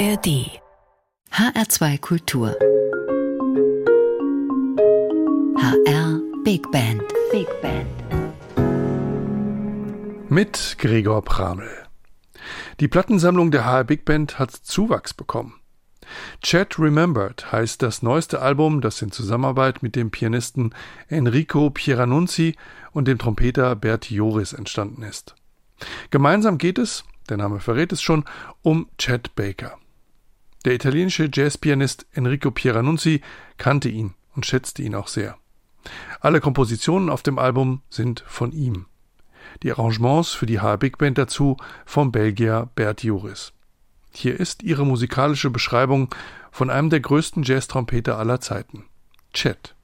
ARD HR2 Kultur HR Big Band Big Band mit Gregor Pramel. Die Plattensammlung der HR Big Band hat Zuwachs bekommen. Chat Remembered heißt das neueste Album, das in Zusammenarbeit mit dem Pianisten Enrico Pieranunzi und dem Trompeter Bert Joris entstanden ist. Gemeinsam geht es, der Name verrät es schon, um Chet Baker. Der italienische Jazzpianist Enrico Pieranunzi kannte ihn und schätzte ihn auch sehr. Alle Kompositionen auf dem Album sind von ihm. Die Arrangements für die HR Big Band dazu vom Belgier Bert Joris. Hier ist ihre musikalische Beschreibung von einem der größten Jazz-Trompeter aller Zeiten, Chet.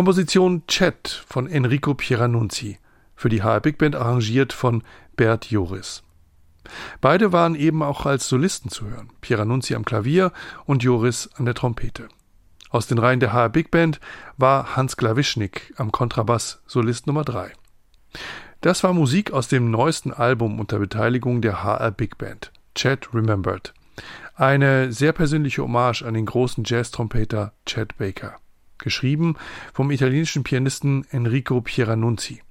Komposition Chat von Enrico Pieranunzi, für die HR Big Band arrangiert von Bert Joris. Beide waren eben auch als Solisten zu hören, Pieranunzi am Klavier und Joris an der Trompete. Aus den Reihen der HR Big Band war Hans Klawischnik am Kontrabass Solist Nummer 3. Das war Musik aus dem neuesten Album unter Beteiligung der HR Big Band, Chad Remembered. Eine sehr persönliche Hommage an den großen Jazz-Trompeter Chad Baker. Geschrieben vom italienischen Pianisten Enrico Pieranunzi.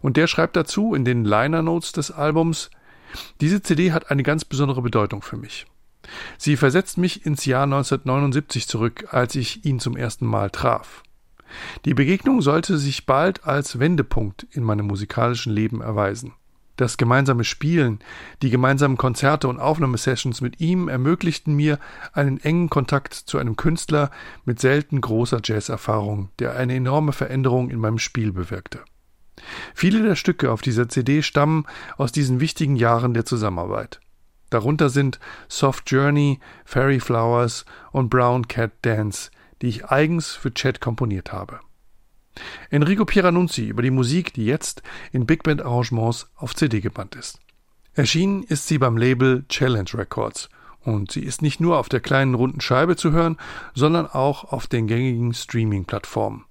Und der schreibt dazu in den Liner Notes des Albums, diese CD hat eine ganz besondere Bedeutung für mich. Sie versetzt mich ins Jahr 1979 zurück, als ich ihn zum ersten Mal traf. Die Begegnung sollte sich bald als Wendepunkt in meinem musikalischen Leben erweisen. Das gemeinsame Spielen, die gemeinsamen Konzerte und Aufnahmesessions mit ihm ermöglichten mir einen engen Kontakt zu einem Künstler mit selten großer Jazzerfahrung, der eine enorme Veränderung in meinem Spiel bewirkte. Viele der Stücke auf dieser CD stammen aus diesen wichtigen Jahren der Zusammenarbeit. Darunter sind Soft Journey, Fairy Flowers und Brown Cat Dance, die ich eigens für Chat komponiert habe. Enrico Pieranunzi über die Musik, die jetzt in Big Band Arrangements auf CD gebannt ist. Erschienen ist sie beim Label Challenge Records und sie ist nicht nur auf der kleinen runden Scheibe zu hören, sondern auch auf den gängigen Streaming-Plattformen.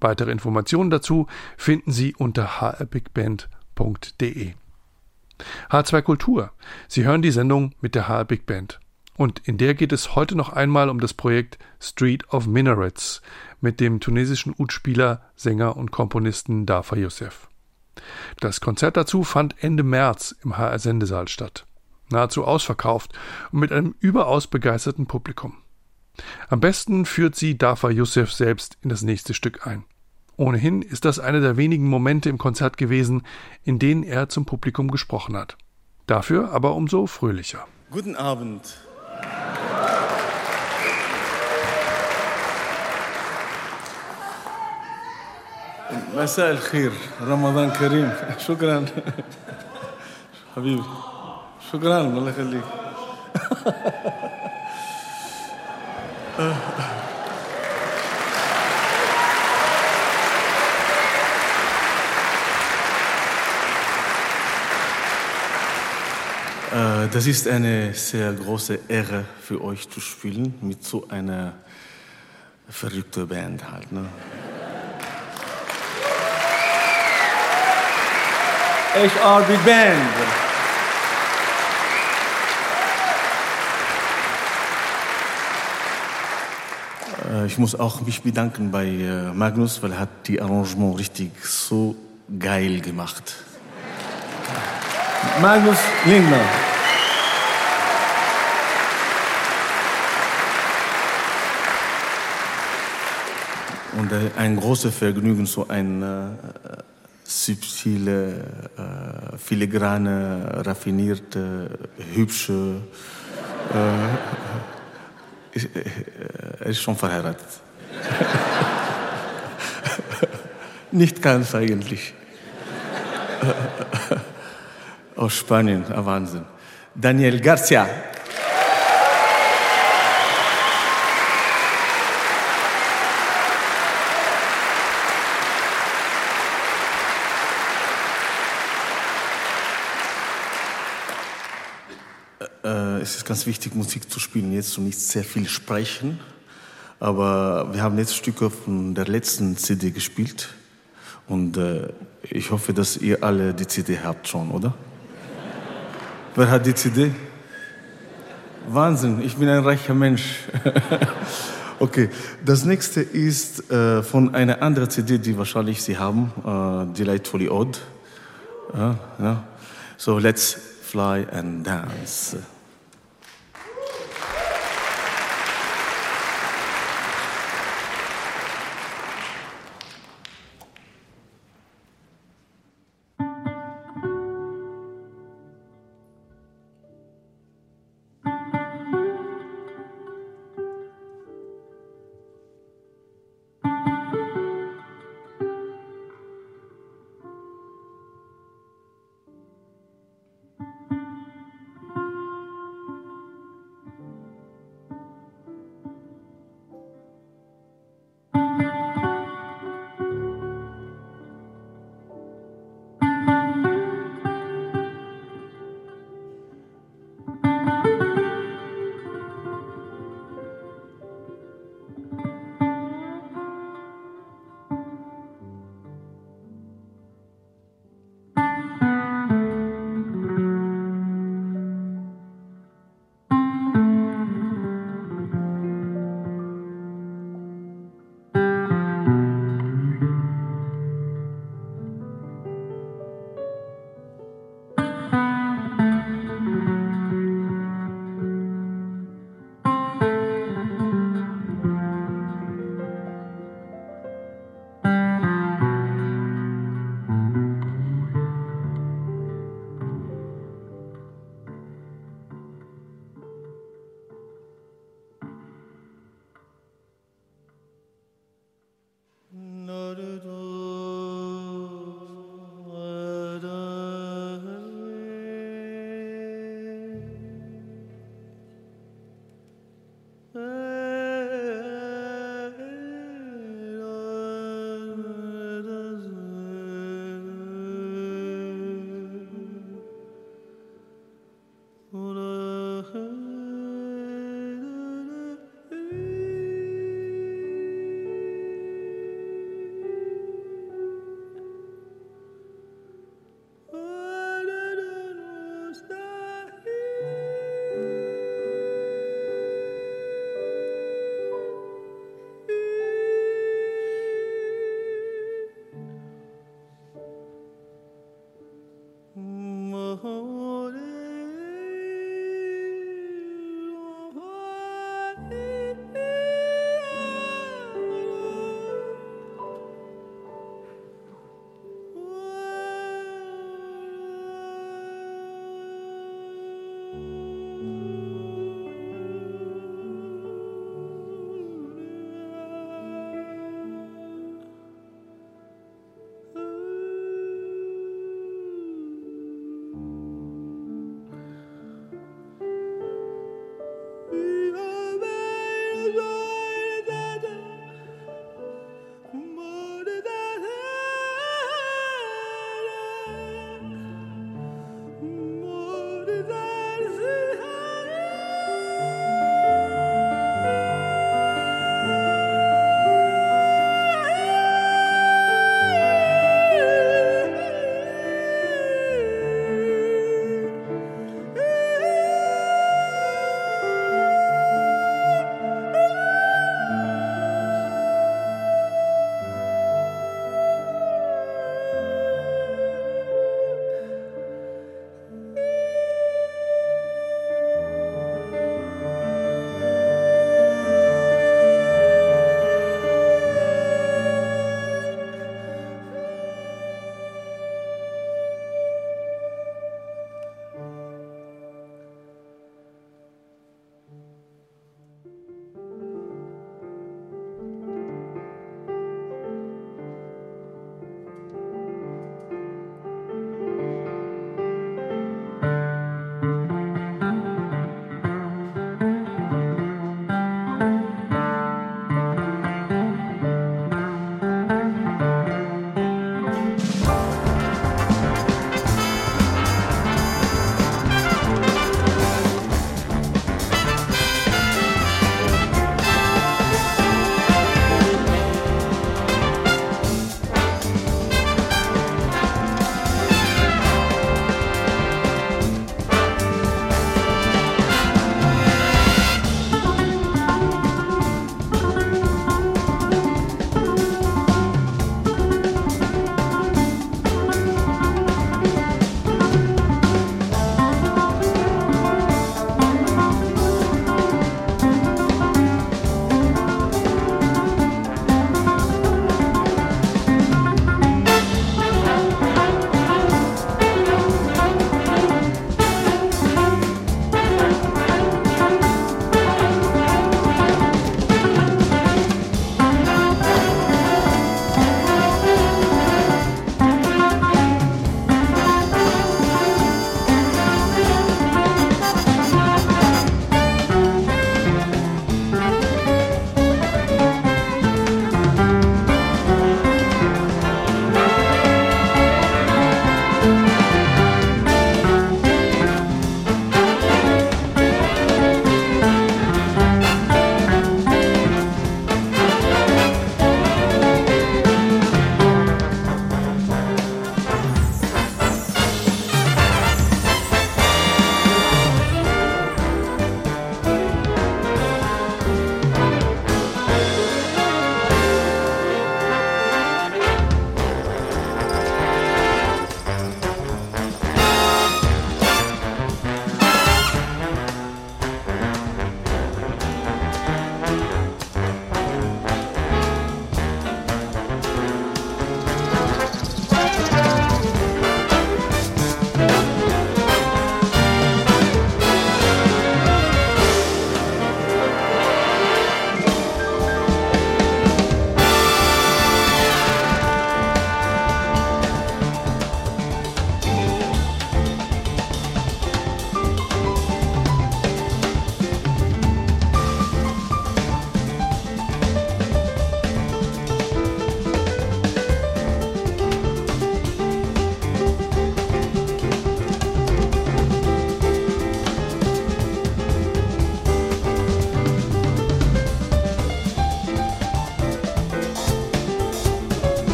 Weitere Informationen dazu finden Sie unter hrbigband.de. H2 Kultur. Sie hören die Sendung mit der HR Big Band. Und in der geht es heute noch einmal um das Projekt Street of Minarets mit dem tunesischen Ud-Spieler, Sänger und Komponisten Dafa Youssef. Das Konzert dazu fand Ende März im HR Sendesaal statt. Nahezu ausverkauft und mit einem überaus begeisterten Publikum. Am besten führt sie Dafa Youssef selbst in das nächste Stück ein. Ohnehin ist das einer der wenigen Momente im Konzert gewesen, in denen er zum Publikum gesprochen hat. Dafür aber umso fröhlicher. Guten Abend. مساء الخير رمضان كريم. شكرا. حبيبي شكرا. الله يخليك. Das ist eine sehr große Ehre für euch zu spielen mit so einer verrückten Band halt. Ne? HR Big Band. Ich muss auch mich bedanken bei Magnus, weil er hat die Arrangement richtig so geil gemacht. Magnus Lindner. Und ein großes Vergnügen, so ein äh, subtile, äh, filigrane, raffinierte, hübsche. Äh, er ist schon verheiratet. Nicht ganz eigentlich. Aus Spanien, ein Wahnsinn. Daniel Garcia. es ist ganz wichtig, Musik zu spielen, jetzt und nicht sehr viel sprechen. Aber wir haben jetzt Stücke von der letzten CD gespielt und äh, ich hoffe, dass ihr alle die CD habt schon, oder? Wer hat die CD? Wahnsinn, ich bin ein reicher Mensch. okay, das nächste ist äh, von einer anderen CD, die wahrscheinlich Sie haben, äh, Delightfully Odd. Ja, ja. So, let's fly and dance.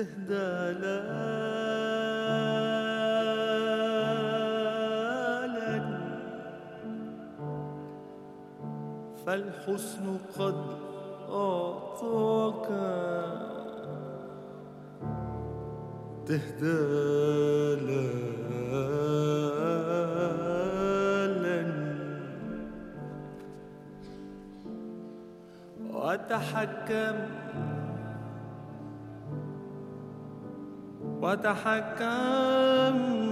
تهدى لالا فالحسن قد أعطاك. تهدى لالا وتحكم وتحكم.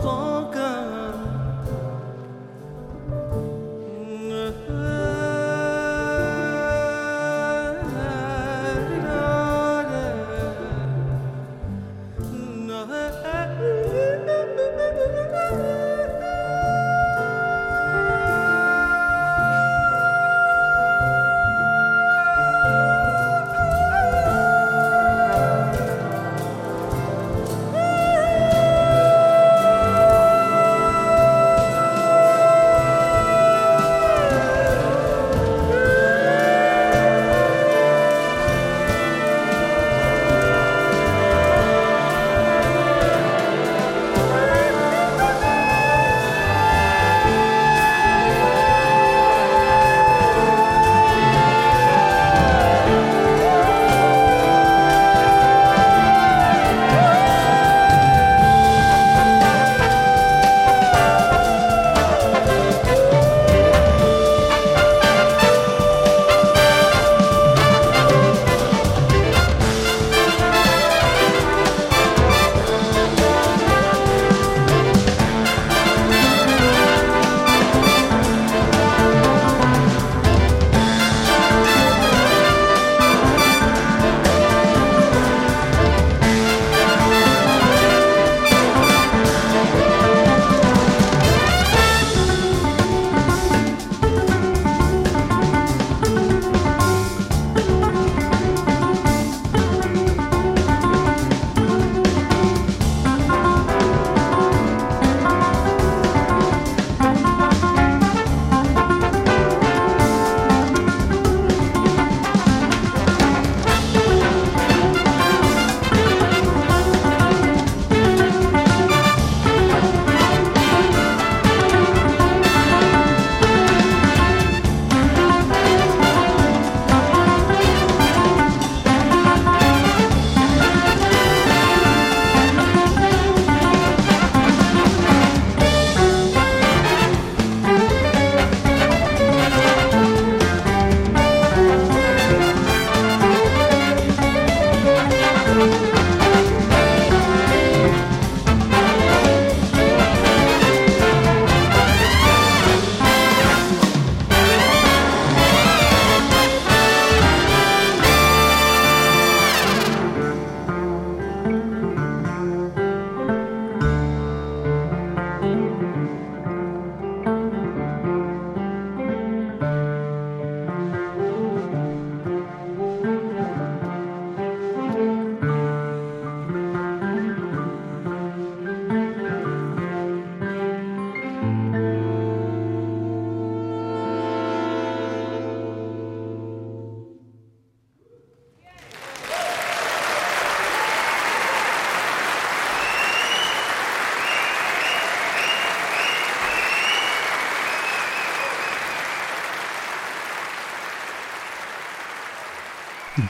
做个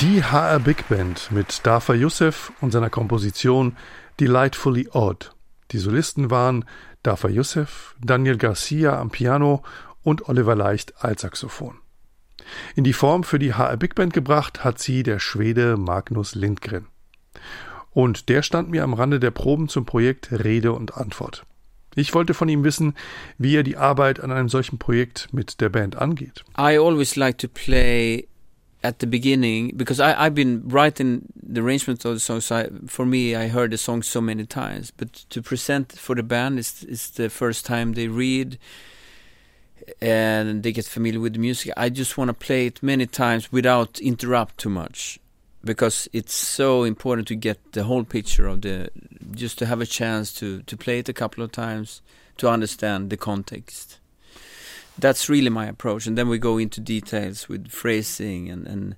Die HR Big Band mit Dafa Youssef und seiner Komposition Delightfully Odd. Die Solisten waren Dafa Youssef, Daniel Garcia am Piano und Oliver Leicht als Saxophon. In die Form für die HR Big Band gebracht hat sie der Schwede Magnus Lindgren. Und der stand mir am Rande der Proben zum Projekt Rede und Antwort. Ich wollte von ihm wissen, wie er die Arbeit an einem solchen Projekt mit der Band angeht. I always like to play at the beginning because I, I've been writing the arrangements of the songs. I, for me, I heard the song so many times, but to present for the band is is the first time they read and they get familiar with the music. I just want to play it many times without interrupt too much because it's so important to get the whole picture of the just to have a chance to to play it a couple of times to understand the context that's really my approach. And then we go into details with phrasing and, and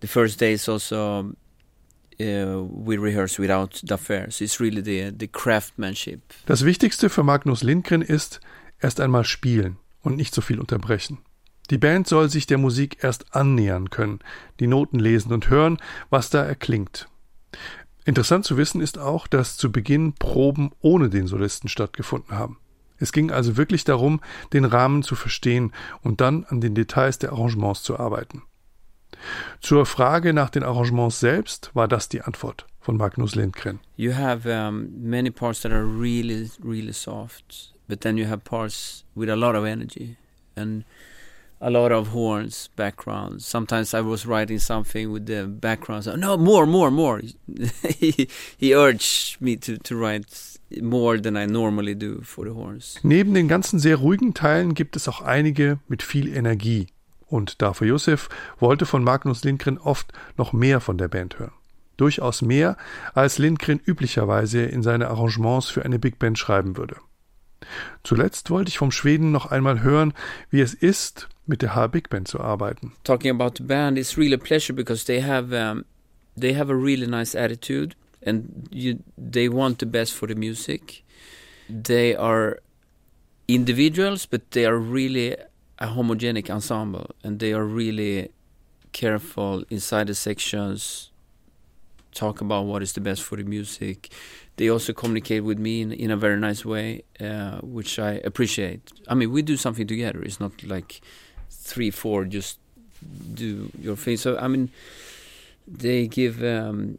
the first day is also uh, we rehearse without Daffer. So it's really the, the craftsmanship. Das Wichtigste für Magnus Lindgren ist erst einmal spielen und nicht so viel unterbrechen. Die Band soll sich der Musik erst annähern können, die Noten lesen und hören, was da erklingt. Interessant zu wissen ist auch, dass zu Beginn Proben ohne den Solisten stattgefunden haben. Es ging also wirklich darum, den Rahmen zu verstehen und dann an den Details der Arrangements zu arbeiten. Zur Frage nach den Arrangements selbst war das die Antwort von Magnus Lindgren. You have um, many parts that are really, really soft, but then you have parts with a lot of energy and a lot of horns, backgrounds. Sometimes I was writing something with the backgrounds. No, more, more, more. he, he urged me to, to write more than I normally do for the horns. Neben den ganzen sehr ruhigen Teilen gibt es auch einige mit viel Energie. Und Dafür Josef wollte von Magnus Lindgren oft noch mehr von der Band hören. Durchaus mehr, als Lindgren üblicherweise in seine Arrangements für eine Big Band schreiben würde. Zuletzt wollte ich vom Schweden noch einmal hören, wie es ist, mit der H Big Band zu arbeiten. Talking about the band is really a pleasure because they have um, they have a really nice attitude and you, they want the best for the music. They are individuals, but they are really a homogenic ensemble, and they are really careful inside the sections. Talk about what is the best for the music. They also communicate with me in, in a very nice way, uh, which I appreciate. I mean, we do something together. It's not like three, four just do your thing. So I mean, they give um,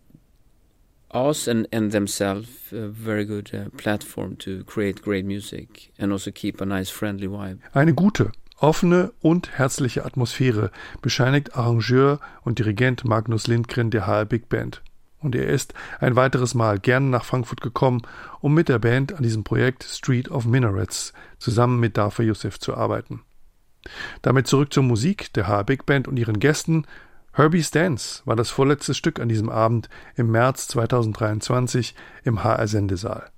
us and, and themselves a very good uh, platform to create great music and also keep a nice friendly vibe. Eine gute, offene und herzliche Atmosphäre bescheinigt Arrangeur und Dirigent Magnus Lindgren der HR Big Band. Und er ist ein weiteres Mal gern nach Frankfurt gekommen, um mit der Band an diesem Projekt Street of Minarets zusammen mit Dafa Youssef zu arbeiten. Damit zurück zur Musik der HR Big Band und ihren Gästen Herbie's Dance war das vorletzte Stück an diesem Abend im März 2023 im HR Sendesaal.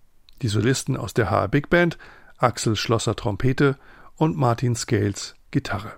Die Solisten aus der HR Big Band, Axel Schlosser Trompete und Martin Scales Gitarre.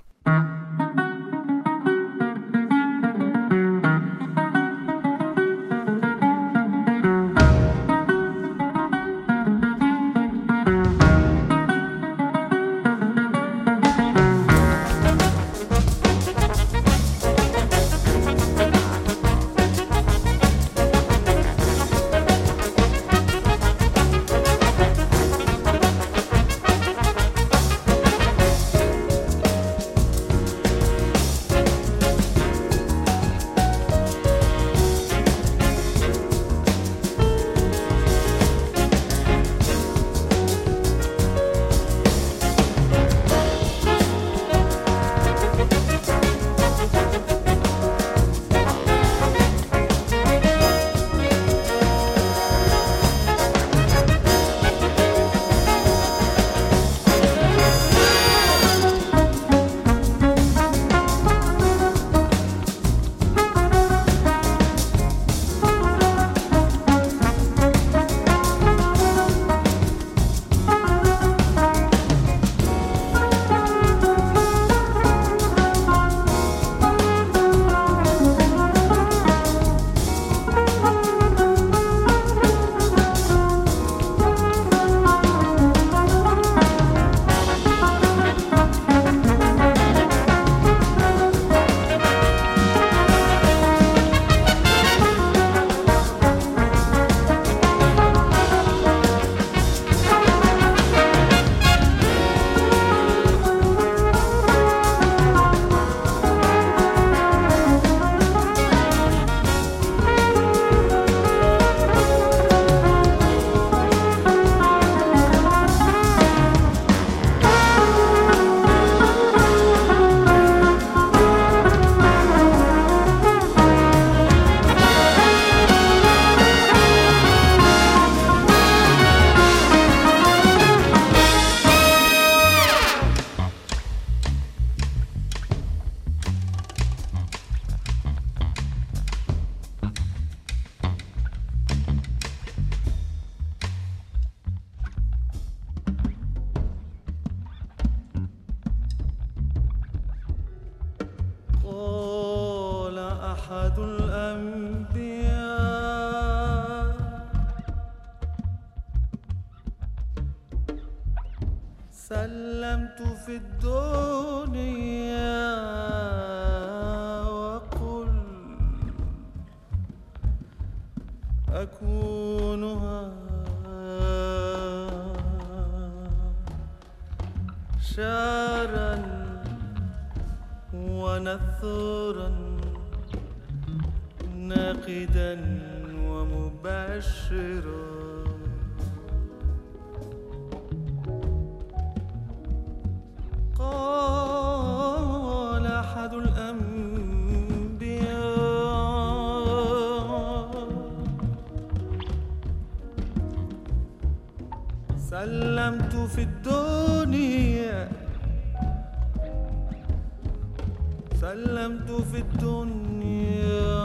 سلمت في الدنيا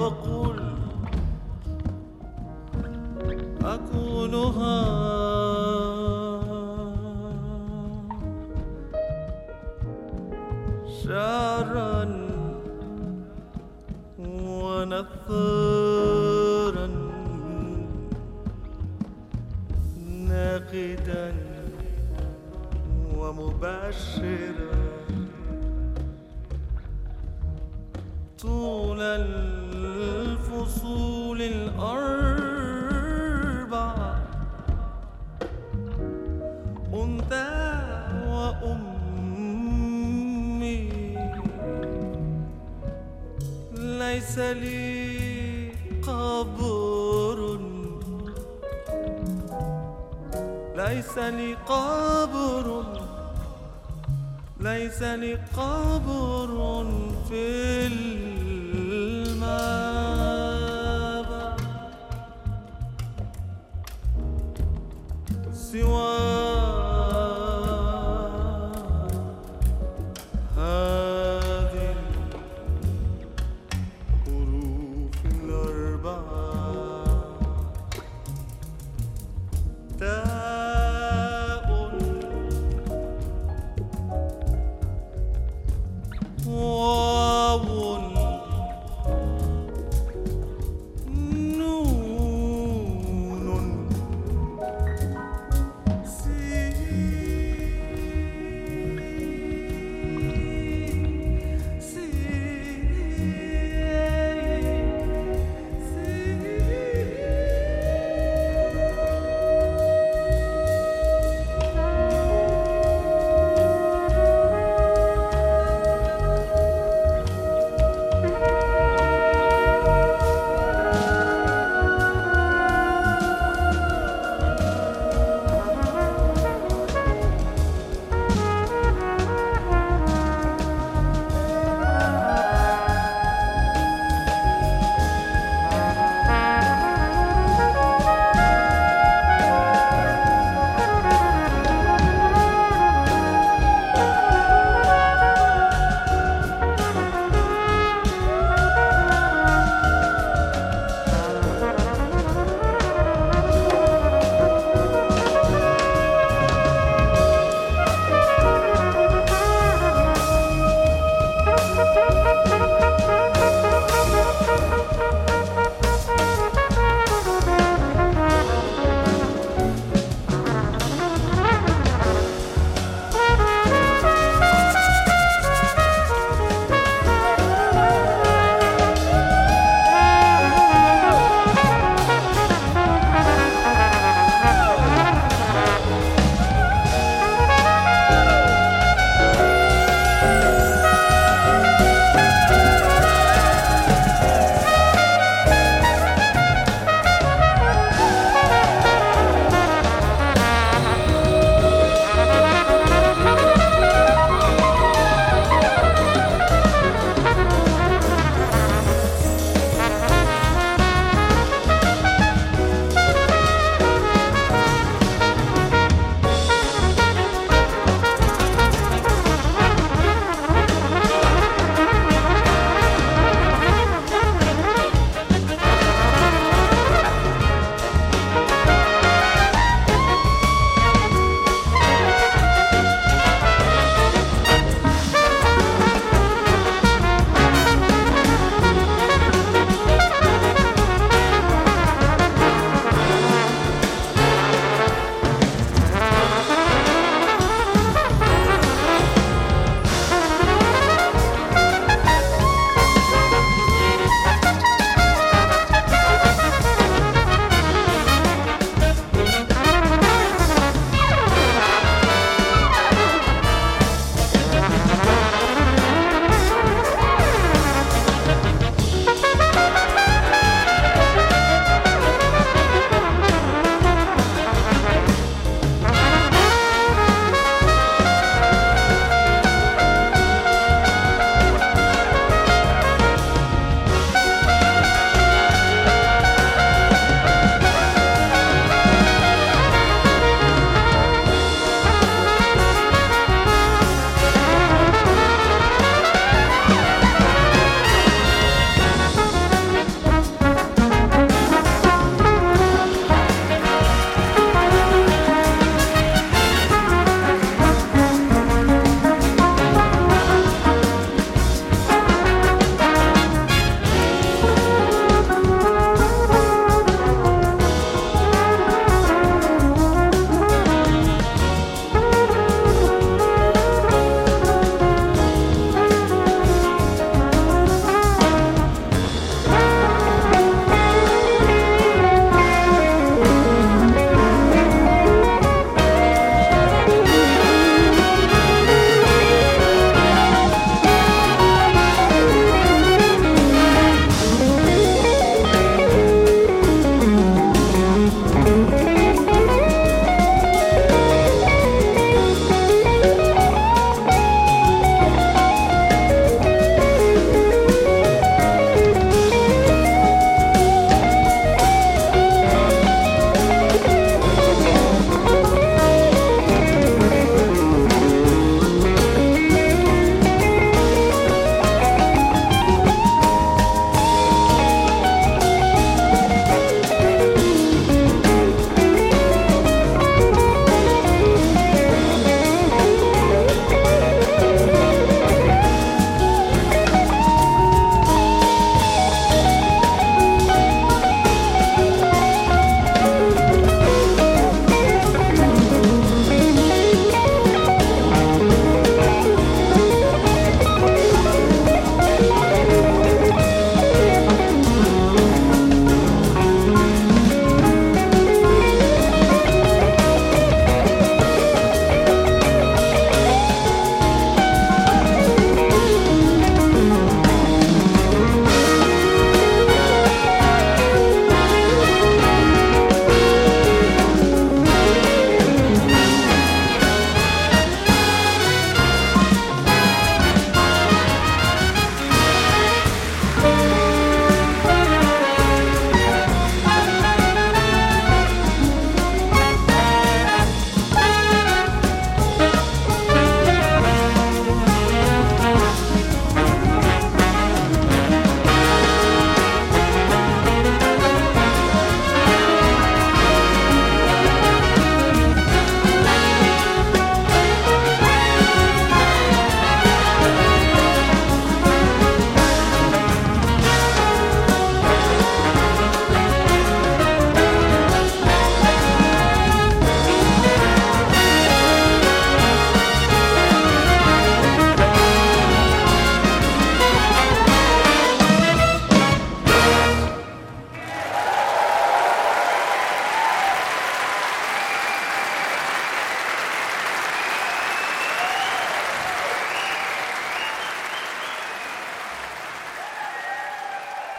وقل أكونها. شعرا ونثرا ناقدا ومبشرا طول الفصول الأربعة. أنثى وأمي. ليس لي قبر. ليس لي قبر. ليس لي قبر في love.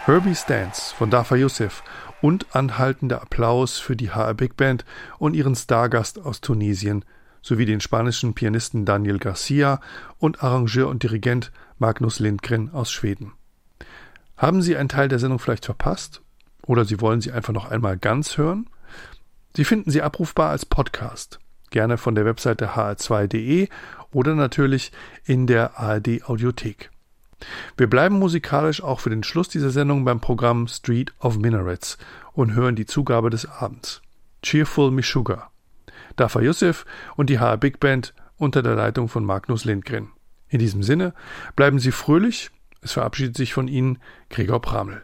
Herbie Stance von Dafa Youssef und anhaltender Applaus für die HR Big Band und ihren Stargast aus Tunesien sowie den spanischen Pianisten Daniel Garcia und Arrangeur und Dirigent Magnus Lindgren aus Schweden. Haben Sie einen Teil der Sendung vielleicht verpasst? Oder Sie wollen sie einfach noch einmal ganz hören? Sie finden sie abrufbar als Podcast, gerne von der Webseite hr2.de oder natürlich in der ARD Audiothek. Wir bleiben musikalisch auch für den Schluss dieser Sendung beim Programm Street of Minarets und hören die Zugabe des Abends. Cheerful Mishuga. Dafa Youssef und die HR Big Band unter der Leitung von Magnus Lindgren. In diesem Sinne, bleiben Sie fröhlich. Es verabschiedet sich von Ihnen Gregor Pramel.